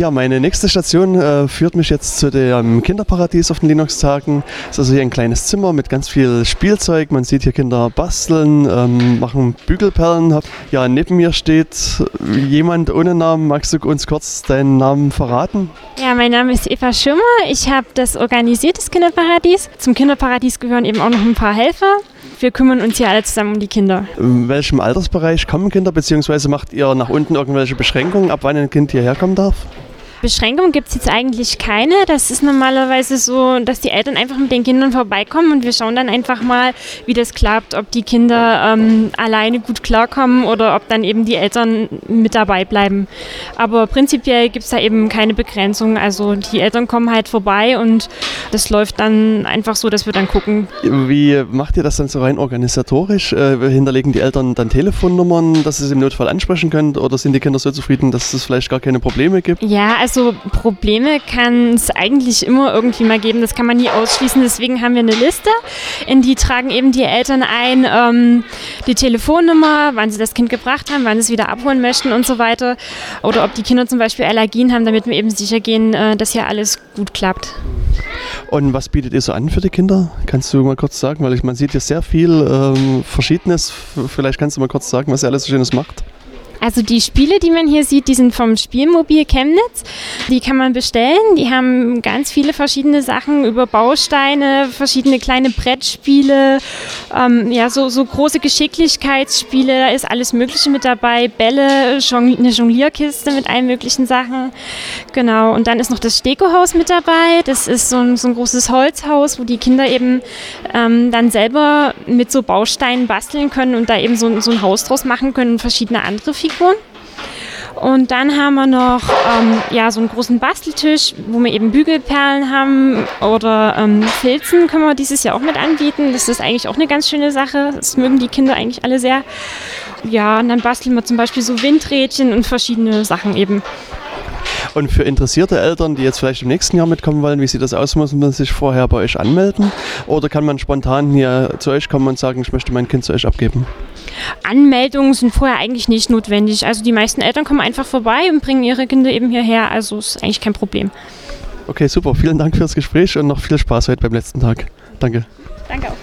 Ja, meine nächste Station äh, führt mich jetzt zu dem Kinderparadies auf den Linux-Tagen. Es ist also hier ein kleines Zimmer mit ganz viel Spielzeug. Man sieht hier Kinder basteln, ähm, machen Bügelperlen. Ja, neben mir steht jemand ohne Namen. Magst du uns kurz deinen Namen verraten? Ja, mein Name ist Eva Schirmer. Ich habe das organisiert, das Kinderparadies. Zum Kinderparadies gehören eben auch noch ein paar Helfer wir kümmern uns hier alle zusammen um die Kinder. In welchem Altersbereich kommen Kinder, beziehungsweise macht ihr nach unten irgendwelche Beschränkungen, ab wann ein Kind hierher kommen darf? Beschränkungen gibt es jetzt eigentlich keine. Das ist normalerweise so, dass die Eltern einfach mit den Kindern vorbeikommen und wir schauen dann einfach mal, wie das klappt, ob die Kinder ähm, alleine gut klarkommen oder ob dann eben die Eltern mit dabei bleiben. Aber prinzipiell gibt es da eben keine Begrenzung. Also die Eltern kommen halt vorbei und das läuft dann einfach so, dass wir dann gucken. Wie macht ihr das dann so rein organisatorisch? Äh, hinterlegen die Eltern dann Telefonnummern, dass sie es im Notfall ansprechen können oder sind die Kinder so zufrieden, dass es vielleicht gar keine Probleme gibt? Ja, also also Probleme kann es eigentlich immer irgendwie mal geben. Das kann man nie ausschließen. Deswegen haben wir eine Liste. In die tragen eben die Eltern ein, ähm, die Telefonnummer, wann sie das Kind gebracht haben, wann sie es wieder abholen möchten und so weiter. Oder ob die Kinder zum Beispiel Allergien haben, damit wir eben sicher gehen, äh, dass hier alles gut klappt. Und was bietet ihr so an für die Kinder? Kannst du mal kurz sagen, weil ich, man sieht hier sehr viel ähm, Verschiedenes. Vielleicht kannst du mal kurz sagen, was ihr alles so Schönes macht. Also die Spiele, die man hier sieht, die sind vom Spielmobil Chemnitz. Die kann man bestellen. Die haben ganz viele verschiedene Sachen über Bausteine, verschiedene kleine Brettspiele, ähm, ja, so, so große Geschicklichkeitsspiele. Da ist alles Mögliche mit dabei. Bälle, eine Jonglierkiste mit allen möglichen Sachen. Genau. Und dann ist noch das Stekohaus mit dabei. Das ist so ein, so ein großes Holzhaus, wo die Kinder eben ähm, dann selber mit so Bausteinen basteln können und da eben so, so ein Haus draus machen können und verschiedene andere Figuren. Figuren. Und dann haben wir noch ähm, ja, so einen großen Basteltisch, wo wir eben Bügelperlen haben oder ähm, Filzen können wir dieses Jahr auch mit anbieten. Das ist eigentlich auch eine ganz schöne Sache. Das mögen die Kinder eigentlich alle sehr. Ja, und dann basteln wir zum Beispiel so Windrädchen und verschiedene Sachen eben. Und für interessierte Eltern, die jetzt vielleicht im nächsten Jahr mitkommen wollen, wie sieht das aus? Muss man sich vorher bei euch anmelden? Oder kann man spontan hier zu euch kommen und sagen, ich möchte mein Kind zu euch abgeben? Anmeldungen sind vorher eigentlich nicht notwendig. Also die meisten Eltern kommen einfach vorbei und bringen ihre Kinder eben hierher. Also ist eigentlich kein Problem. Okay, super. Vielen Dank fürs Gespräch und noch viel Spaß heute beim letzten Tag. Danke. Danke auch.